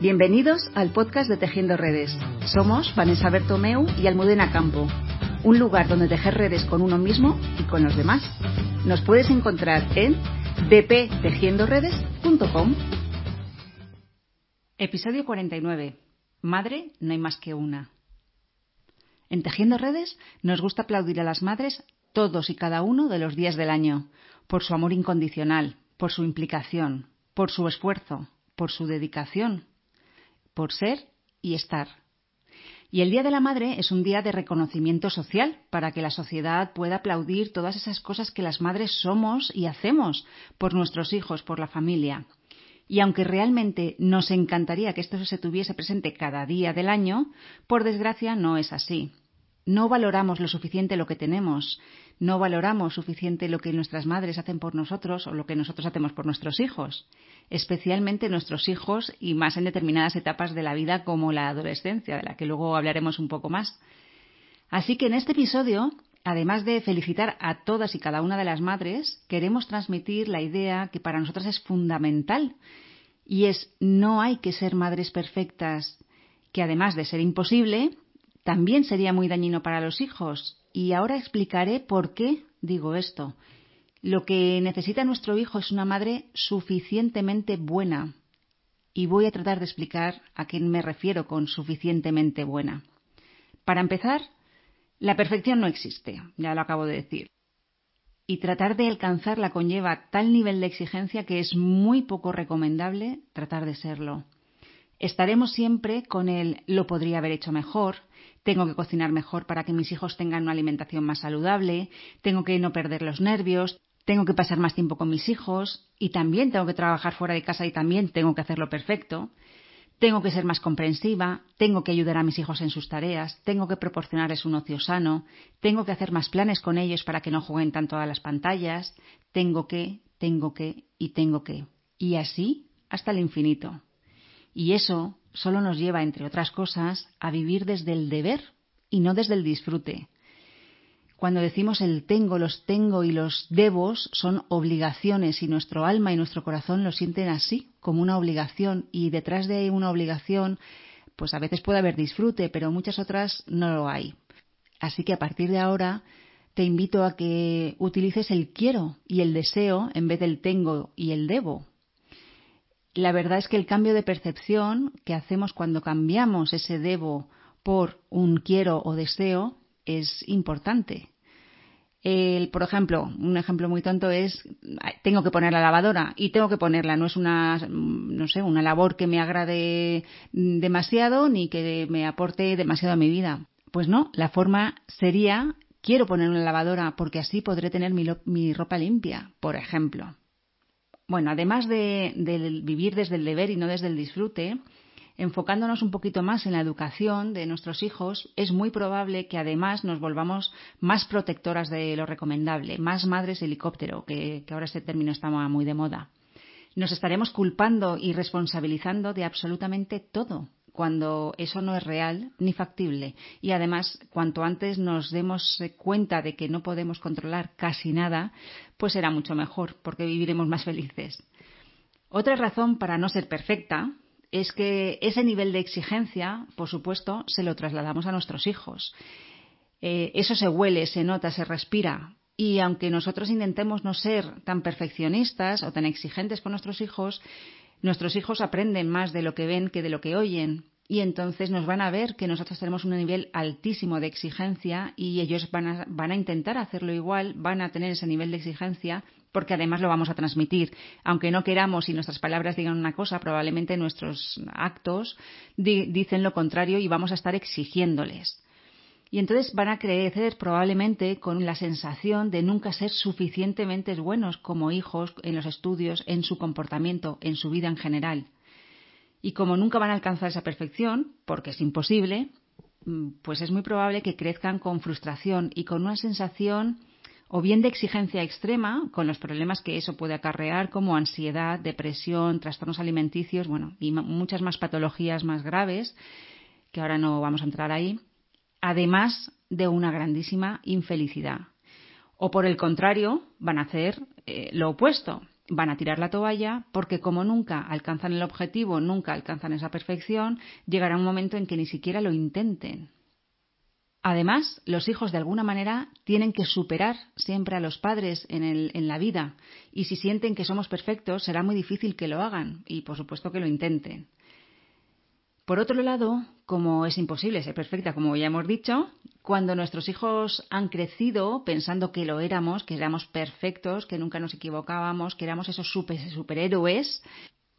Bienvenidos al podcast de Tejiendo Redes. Somos Vanessa Bertomeu y Almudena Campo, un lugar donde tejer redes con uno mismo y con los demás. Nos puedes encontrar en bptejiendoredes.com. Episodio 49. Madre, no hay más que una. En Tejiendo Redes nos gusta aplaudir a las madres todos y cada uno de los días del año, por su amor incondicional, por su implicación, por su esfuerzo, por su dedicación, por ser y estar. Y el Día de la Madre es un día de reconocimiento social para que la sociedad pueda aplaudir todas esas cosas que las madres somos y hacemos por nuestros hijos, por la familia. Y aunque realmente nos encantaría que esto se tuviese presente cada día del año, por desgracia no es así. No valoramos lo suficiente lo que tenemos, no valoramos suficiente lo que nuestras madres hacen por nosotros o lo que nosotros hacemos por nuestros hijos especialmente nuestros hijos y más en determinadas etapas de la vida como la adolescencia, de la que luego hablaremos un poco más. Así que en este episodio, además de felicitar a todas y cada una de las madres, queremos transmitir la idea que para nosotras es fundamental y es no hay que ser madres perfectas, que además de ser imposible, también sería muy dañino para los hijos. Y ahora explicaré por qué digo esto lo que necesita nuestro hijo es una madre suficientemente buena. Y voy a tratar de explicar a quién me refiero con suficientemente buena. Para empezar, la perfección no existe, ya lo acabo de decir. Y tratar de alcanzarla conlleva tal nivel de exigencia que es muy poco recomendable tratar de serlo. Estaremos siempre con el lo podría haber hecho mejor, tengo que cocinar mejor para que mis hijos tengan una alimentación más saludable, tengo que no perder los nervios, tengo que pasar más tiempo con mis hijos y también tengo que trabajar fuera de casa y también tengo que hacerlo perfecto. Tengo que ser más comprensiva, tengo que ayudar a mis hijos en sus tareas, tengo que proporcionarles un ocio sano, tengo que hacer más planes con ellos para que no jueguen tanto a las pantallas, tengo que, tengo que y tengo que. Y así hasta el infinito. Y eso solo nos lleva, entre otras cosas, a vivir desde el deber y no desde el disfrute. Cuando decimos el tengo, los tengo y los debos son obligaciones y nuestro alma y nuestro corazón lo sienten así, como una obligación y detrás de una obligación pues a veces puede haber disfrute, pero muchas otras no lo hay. Así que a partir de ahora te invito a que utilices el quiero y el deseo en vez del tengo y el debo. La verdad es que el cambio de percepción que hacemos cuando cambiamos ese debo por un quiero o deseo es importante. El, por ejemplo, un ejemplo muy tonto es tengo que poner la lavadora y tengo que ponerla. No es una, no sé, una labor que me agrade demasiado ni que me aporte demasiado a mi vida. Pues no, la forma sería quiero poner una lavadora porque así podré tener mi, mi ropa limpia, por ejemplo. Bueno, además de, vivir desde el deber y no desde el disfrute, enfocándonos un poquito más en la educación de nuestros hijos, es muy probable que además nos volvamos más protectoras de lo recomendable, más madres helicóptero, que, ahora este término está muy de moda. Nos estaremos culpando y responsabilizando de absolutamente todo, cuando eso no es real ni factible. Y además, cuanto antes nos demos cuenta de que no podemos controlar casi nada, pues será mucho mejor, porque viviremos más felices. Otra razón para no ser perfecta, es que ese nivel de exigencia, por supuesto, se lo trasladamos a nuestros hijos. Eh, eso se huele, se nota, se respira. Y aunque nosotros intentemos no ser tan perfeccionistas o tan exigentes con nuestros hijos, nuestros hijos aprenden más de lo que ven que de lo que oyen y entonces nos van a ver que nosotros tenemos un nivel altísimo de exigencia y ellos van a, van a intentar hacerlo igual, van a tener ese nivel de exigencia porque además lo vamos a transmitir. Aunque no queramos y nuestras palabras digan una cosa, probablemente nuestros actos dicen lo contrario y vamos a estar exigiéndoles. Y entonces van a crecer probablemente con la sensación de nunca ser suficientemente buenos como hijos en los estudios, en su comportamiento, en su vida en general. Y como nunca van a alcanzar esa perfección, porque es imposible, mm, pues es muy probable que crezcan con frustración y con una sensación o bien de exigencia extrema, con los problemas que eso puede acarrear, como ansiedad, depresión, trastornos alimenticios, bueno, y muchas más patologías más graves, que ahora no vamos a entrar ahí, además de una grandísima infelicidad. O por el contrario, van a hacer eh, lo opuesto, van a tirar la toalla porque como nunca alcanzan el objetivo, nunca alcanzan esa perfección, llegará un momento en que ni siquiera lo intenten. Además, los hijos de alguna manera tienen que superar siempre a los padres en, en, la vida y si sienten que somos perfectos será muy difícil que lo hagan y por supuesto que lo intenten. Por otro lado, como es imposible ser perfecta, como ya hemos dicho, cuando nuestros hijos han crecido pensando que lo éramos, que éramos perfectos, que nunca nos equivocábamos, que éramos esos super, superhéroes,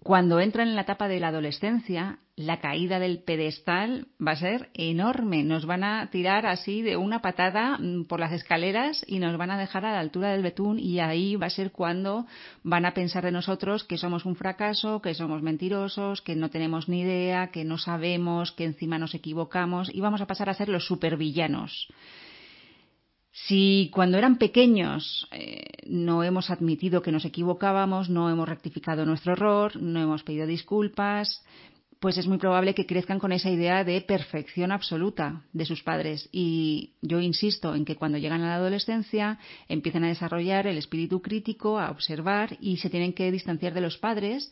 cuando entran en la etapa de la adolescencia, la caída del pedestal va a ser enorme. Nos van a tirar así de una patada mm, por las escaleras y nos van a dejar a la altura del betún y ahí va a ser cuando van a pensar de nosotros que somos un fracaso, que somos mentirosos, que no tenemos ni idea, que no sabemos, que encima nos equivocamos y vamos a pasar a ser los supervillanos. Si cuando eran pequeños eh, no hemos admitido que nos equivocábamos, no hemos rectificado nuestro error, no hemos pedido disculpas, pues es muy probable que crezcan con esa idea de perfección absoluta de sus padres. Y yo insisto en que cuando llegan a la adolescencia empiezan a desarrollar el espíritu crítico, a observar y se tienen que distanciar de los padres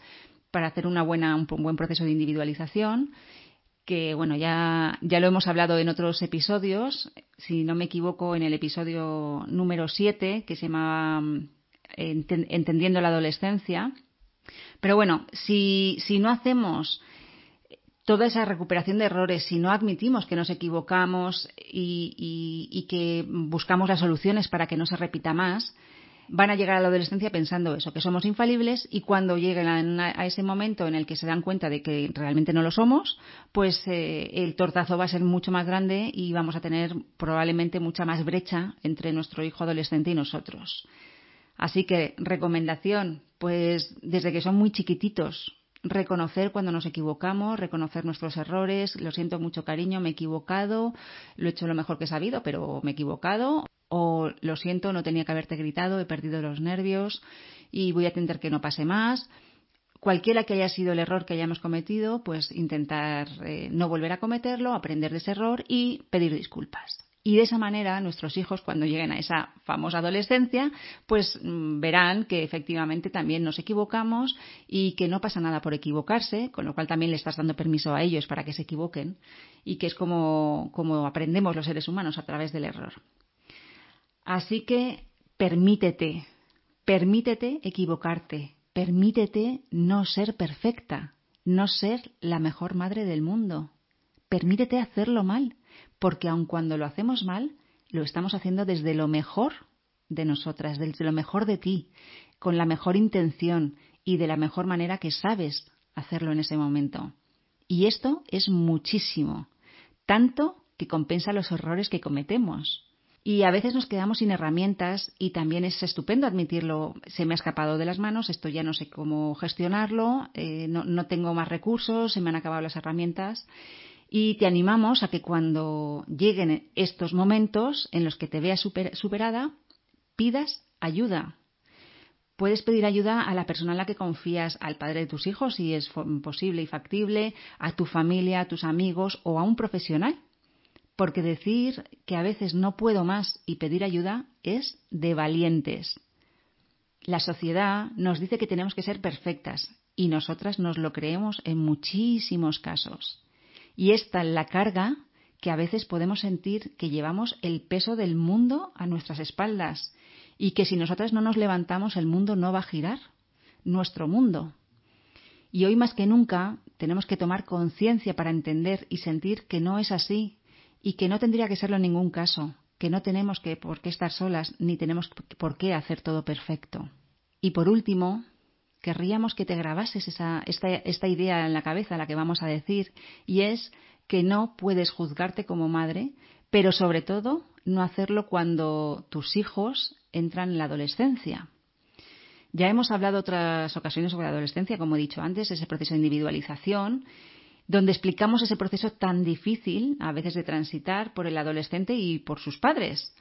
para hacer buena, un buen proceso de individualización que bueno, ya, ya lo hemos hablado en otros episodios, si no me equivoco, en el episodio número 7, que se llama mm, Entendiendo la adolescencia. Pero bueno, si, si no hacemos toda esa recuperación de errores, si no admitimos que nos equivocamos y, y, y que buscamos las soluciones para que no se repita más, van a llegar a la adolescencia pensando eso, que somos infalibles y cuando lleguen a, ese momento en el que se dan cuenta de que realmente no lo somos, pues eh, el tortazo va a ser mucho más grande y vamos a tener probablemente mucha más brecha entre nuestro hijo adolescente y nosotros. Así que recomendación, pues desde que son muy chiquititos, reconocer cuando nos equivocamos, reconocer nuestros errores, lo siento mucho cariño, me he equivocado, lo he hecho lo mejor que he sabido, pero me he equivocado, o lo siento, no tenía que haberte gritado, he perdido los nervios y voy a intentar que no pase más. Cualquiera que haya sido el error que hayamos cometido, pues intentar eh, no volver a cometerlo, aprender de ese error y pedir disculpas. Y de esa manera nuestros hijos, cuando lleguen a esa famosa adolescencia, pues mm, verán que efectivamente también nos equivocamos y que no pasa nada por equivocarse, con lo cual también le estás dando permiso a ellos para que se equivoquen y que es como, como aprendemos los seres humanos a través del error. Así que permítete, permítete equivocarte, permítete no ser perfecta, no ser la mejor madre del mundo. Permítete hacerlo mal, porque aun cuando lo hacemos mal, lo estamos haciendo desde lo mejor de nosotras, desde lo mejor de ti, con la mejor intención y de la mejor manera que sabes hacerlo en ese momento. Y esto es muchísimo, tanto que compensa los errores que cometemos. Y a veces nos quedamos sin herramientas y también es estupendo admitirlo. Se me ha escapado de las manos, esto ya no sé cómo gestionarlo, eh, no, no tengo más recursos, se me han acabado las herramientas. Y te animamos a que cuando lleguen estos momentos en los que te veas superada, pidas ayuda. Puedes pedir ayuda a la persona en la que confías, al padre de tus hijos, si es posible y factible, a tu familia, a tus amigos o a un profesional porque decir que a veces no puedo más y pedir ayuda es de valientes. La sociedad nos dice que tenemos que ser perfectas y nosotras nos lo creemos en muchísimos casos. Y esta es la carga que a veces podemos sentir que llevamos el peso del mundo a nuestras espaldas y que si nosotras no nos levantamos el mundo no va a girar, nuestro mundo. Y hoy más que nunca tenemos que tomar conciencia para entender y sentir que no es así, y que no tendría que serlo en ningún caso, que no tenemos que por qué estar solas ni tenemos por qué hacer todo perfecto. Y por último, querríamos que te grabases esa, esta, esta idea en la cabeza, la que vamos a decir, y es que no puedes juzgarte como madre, pero sobre todo no hacerlo cuando tus hijos entran en la adolescencia. Ya hemos hablado otras ocasiones sobre la adolescencia, como he dicho antes, ese proceso de individualización donde explicamos ese proceso tan difícil a veces de transitar por el adolescente y por sus padres.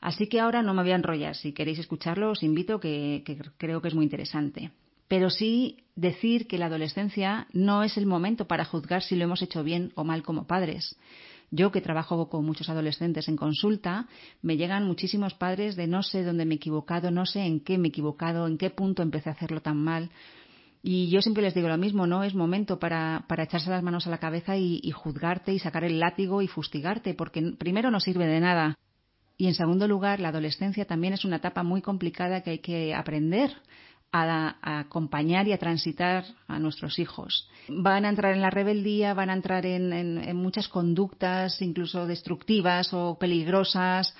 Así que ahora no me voy a enrollar. Si queréis escucharlo, os invito, que, que creo que es muy interesante. Pero sí decir que la adolescencia no es el momento para juzgar si lo hemos hecho bien o mal como padres. Yo que trabajo con muchos adolescentes en consulta, me llegan muchísimos padres de no sé dónde me he equivocado, no sé en qué me he equivocado, en qué punto empecé a hacerlo tan mal. Y yo siempre les digo lo mismo, no es momento para, para echarse las manos a la cabeza y, y juzgarte y sacar el látigo y fustigarte, porque primero no sirve de nada. Y en segundo lugar, la adolescencia también es una etapa muy complicada que hay que aprender a, acompañar y a transitar a nuestros hijos. Van a entrar en la rebeldía, van a entrar en, muchas conductas, incluso destructivas o peligrosas.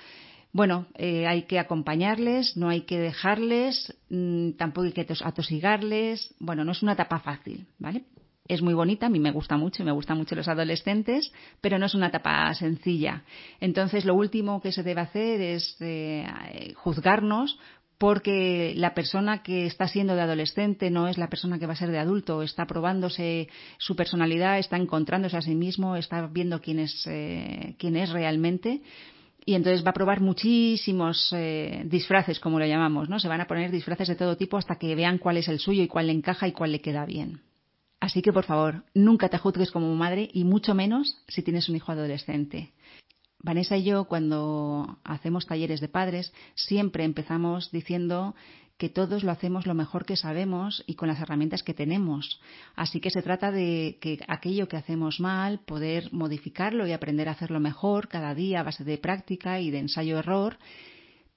Bueno, eh, hay que acompañarles, no hay que dejarles, mm, tampoco hay que atosigarles. Bueno, no es una etapa fácil, ¿vale? Es muy bonita, a mí me gusta mucho y me gustan mucho los adolescentes, pero no es una etapa sencilla. Entonces, lo último que se debe hacer es eh, juzgarnos porque la persona que está siendo de adolescente no es la persona que va a ser de adulto, está probándose su personalidad, está encontrándose a sí mismo, está viendo quién es, eh, quién es realmente y entonces va a probar muchísimos eh, disfraces, como lo llamamos, ¿no? Se van a poner disfraces de todo tipo hasta que vean cuál es el suyo y cuál le encaja y cuál le queda bien. Así que, por favor, nunca te juzgues como madre y mucho menos si tienes un hijo adolescente. Vanessa y yo, cuando hacemos talleres de padres, siempre empezamos diciendo que todos lo hacemos lo mejor que sabemos y con las herramientas que tenemos. Así que se trata de que aquello que hacemos mal, poder modificarlo y aprender a hacerlo mejor cada día a base de práctica y de ensayo-error,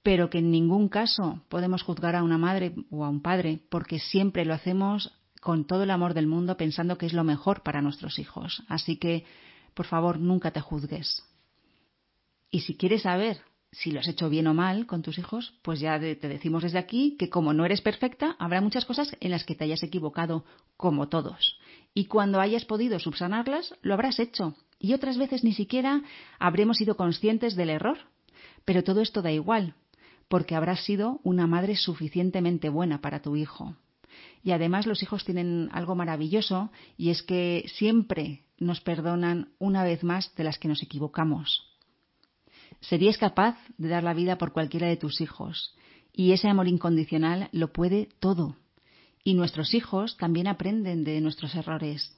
pero que en ningún caso podemos juzgar a una madre o a un padre, porque siempre lo hacemos con todo el amor del mundo pensando que es lo mejor para nuestros hijos. Así que, por favor, nunca te juzgues. Y si quieres saber si lo has hecho bien o mal con tus hijos, pues ya te decimos desde aquí que como no eres perfecta, habrá muchas cosas en las que te hayas equivocado, como todos. Y cuando hayas podido subsanarlas, lo habrás hecho. Y otras veces ni siquiera habremos sido conscientes del error. Pero todo esto da igual, porque habrás sido una madre suficientemente buena para tu hijo. Y además los hijos tienen algo maravilloso y es que siempre nos perdonan una vez más de las que nos equivocamos. Serías capaz de dar la vida por cualquiera de tus hijos. Y ese amor incondicional lo puede todo. Y nuestros hijos también aprenden de nuestros errores.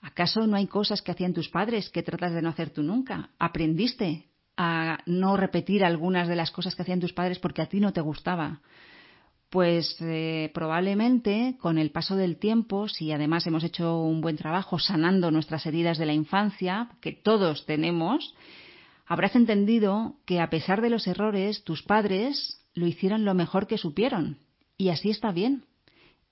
¿Acaso no hay cosas que hacían tus padres que tratas de no hacer tú nunca? ¿Aprendiste a no repetir algunas de las cosas que hacían tus padres porque a ti no te gustaba? Pues eh, probablemente con el paso del tiempo, si además hemos hecho un buen trabajo sanando nuestras heridas de la infancia, que todos tenemos, habrás entendido que a pesar de los errores, tus padres lo hicieron lo mejor que supieron. Y así está bien.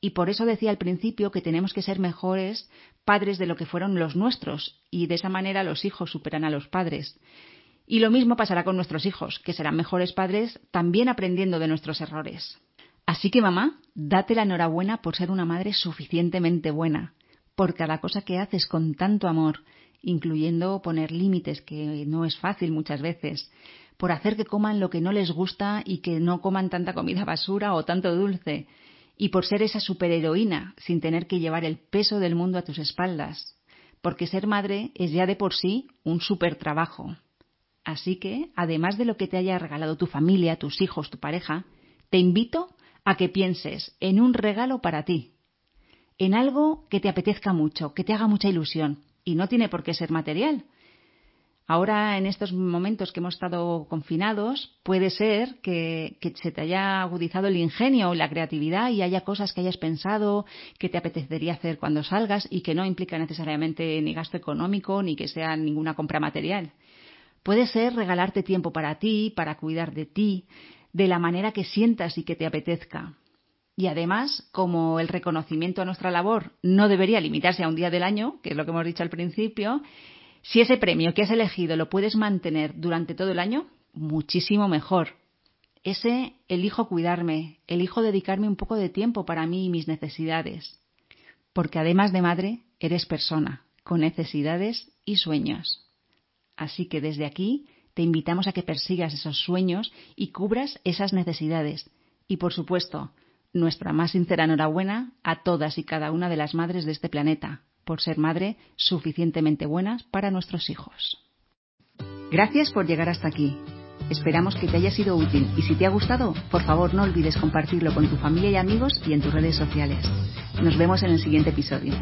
Y por eso decía al principio que tenemos que ser mejores padres de lo que fueron los nuestros, y de esa manera los hijos superan a los padres. Y lo mismo pasará con nuestros hijos, que serán mejores padres también aprendiendo de nuestros errores. Así que mamá, date la enhorabuena por ser una madre suficientemente buena, por cada cosa que haces con tanto amor, incluyendo poner límites, que no es fácil muchas veces, por hacer que coman lo que no les gusta y que no coman tanta comida basura o tanto dulce, y por ser esa superheroína sin tener que llevar el peso del mundo a tus espaldas, porque ser madre es ya de por sí un super trabajo. Así que, además de lo que te haya regalado tu familia, tus hijos, tu pareja, te invito a que pienses en un regalo para ti, en algo que te apetezca mucho, que te haga mucha ilusión, y no tiene por qué ser material. Ahora, en estos momentos que hemos estado confinados, puede ser que, se te haya agudizado el ingenio o la creatividad y haya cosas que hayas pensado que te apetecería hacer cuando salgas y que no implica necesariamente ni gasto económico ni que sea ninguna compra material. Puede ser regalarte tiempo para ti, para cuidar de ti, de la manera que sientas y que te apetezca. Y además, como el reconocimiento a nuestra labor no debería limitarse a un día del año, que es lo que hemos dicho al principio, si ese premio que has elegido lo puedes mantener durante todo el año, muchísimo mejor. Ese elijo cuidarme, elijo dedicarme un poco de tiempo para mí y mis necesidades. Porque además de madre, eres persona, con necesidades y sueños. Así que desde aquí te invitamos a que persigas esos sueños y cubras esas necesidades. Y por supuesto, nuestra más sincera enhorabuena a todas y cada una de las madres de este planeta por ser madre suficientemente buenas para nuestros hijos. Gracias por llegar hasta aquí. Esperamos que te haya sido útil y si te ha gustado, por favor no olvides compartirlo con tu familia y amigos y en tus redes sociales. Nos vemos en el siguiente episodio.